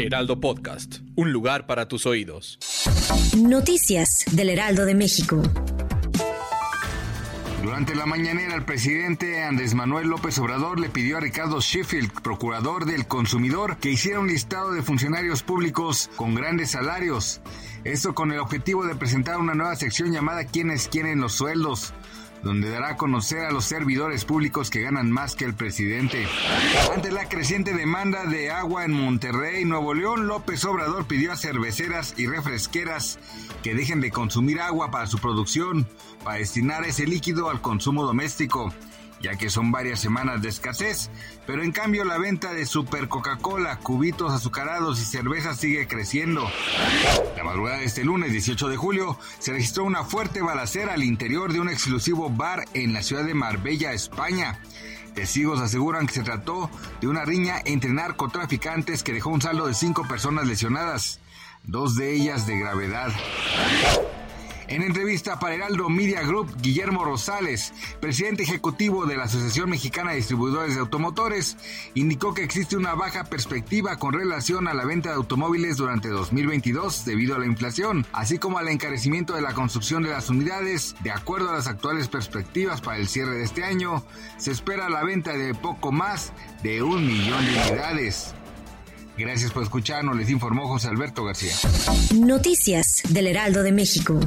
Heraldo Podcast, un lugar para tus oídos. Noticias del Heraldo de México. Durante la mañanera, el presidente Andrés Manuel López Obrador le pidió a Ricardo Sheffield, procurador del consumidor, que hiciera un listado de funcionarios públicos con grandes salarios. Esto con el objetivo de presentar una nueva sección llamada ¿Quiénes quieren los sueldos? Donde dará a conocer a los servidores públicos que ganan más que el presidente. Ante la creciente demanda de agua en Monterrey, Nuevo León, López Obrador pidió a cerveceras y refresqueras que dejen de consumir agua para su producción, para destinar ese líquido al consumo doméstico ya que son varias semanas de escasez, pero en cambio la venta de Super Coca-Cola, cubitos azucarados y cerveza sigue creciendo. La madrugada de este lunes 18 de julio se registró una fuerte balacera al interior de un exclusivo bar en la ciudad de Marbella, España. Testigos aseguran que se trató de una riña entre narcotraficantes que dejó un saldo de cinco personas lesionadas, dos de ellas de gravedad. En entrevista para Heraldo Media Group, Guillermo Rosales, presidente ejecutivo de la Asociación Mexicana de Distribuidores de Automotores, indicó que existe una baja perspectiva con relación a la venta de automóviles durante 2022 debido a la inflación, así como al encarecimiento de la construcción de las unidades. De acuerdo a las actuales perspectivas para el cierre de este año, se espera la venta de poco más de un millón de unidades. Gracias por escucharnos, les informó José Alberto García. Noticias del Heraldo de México.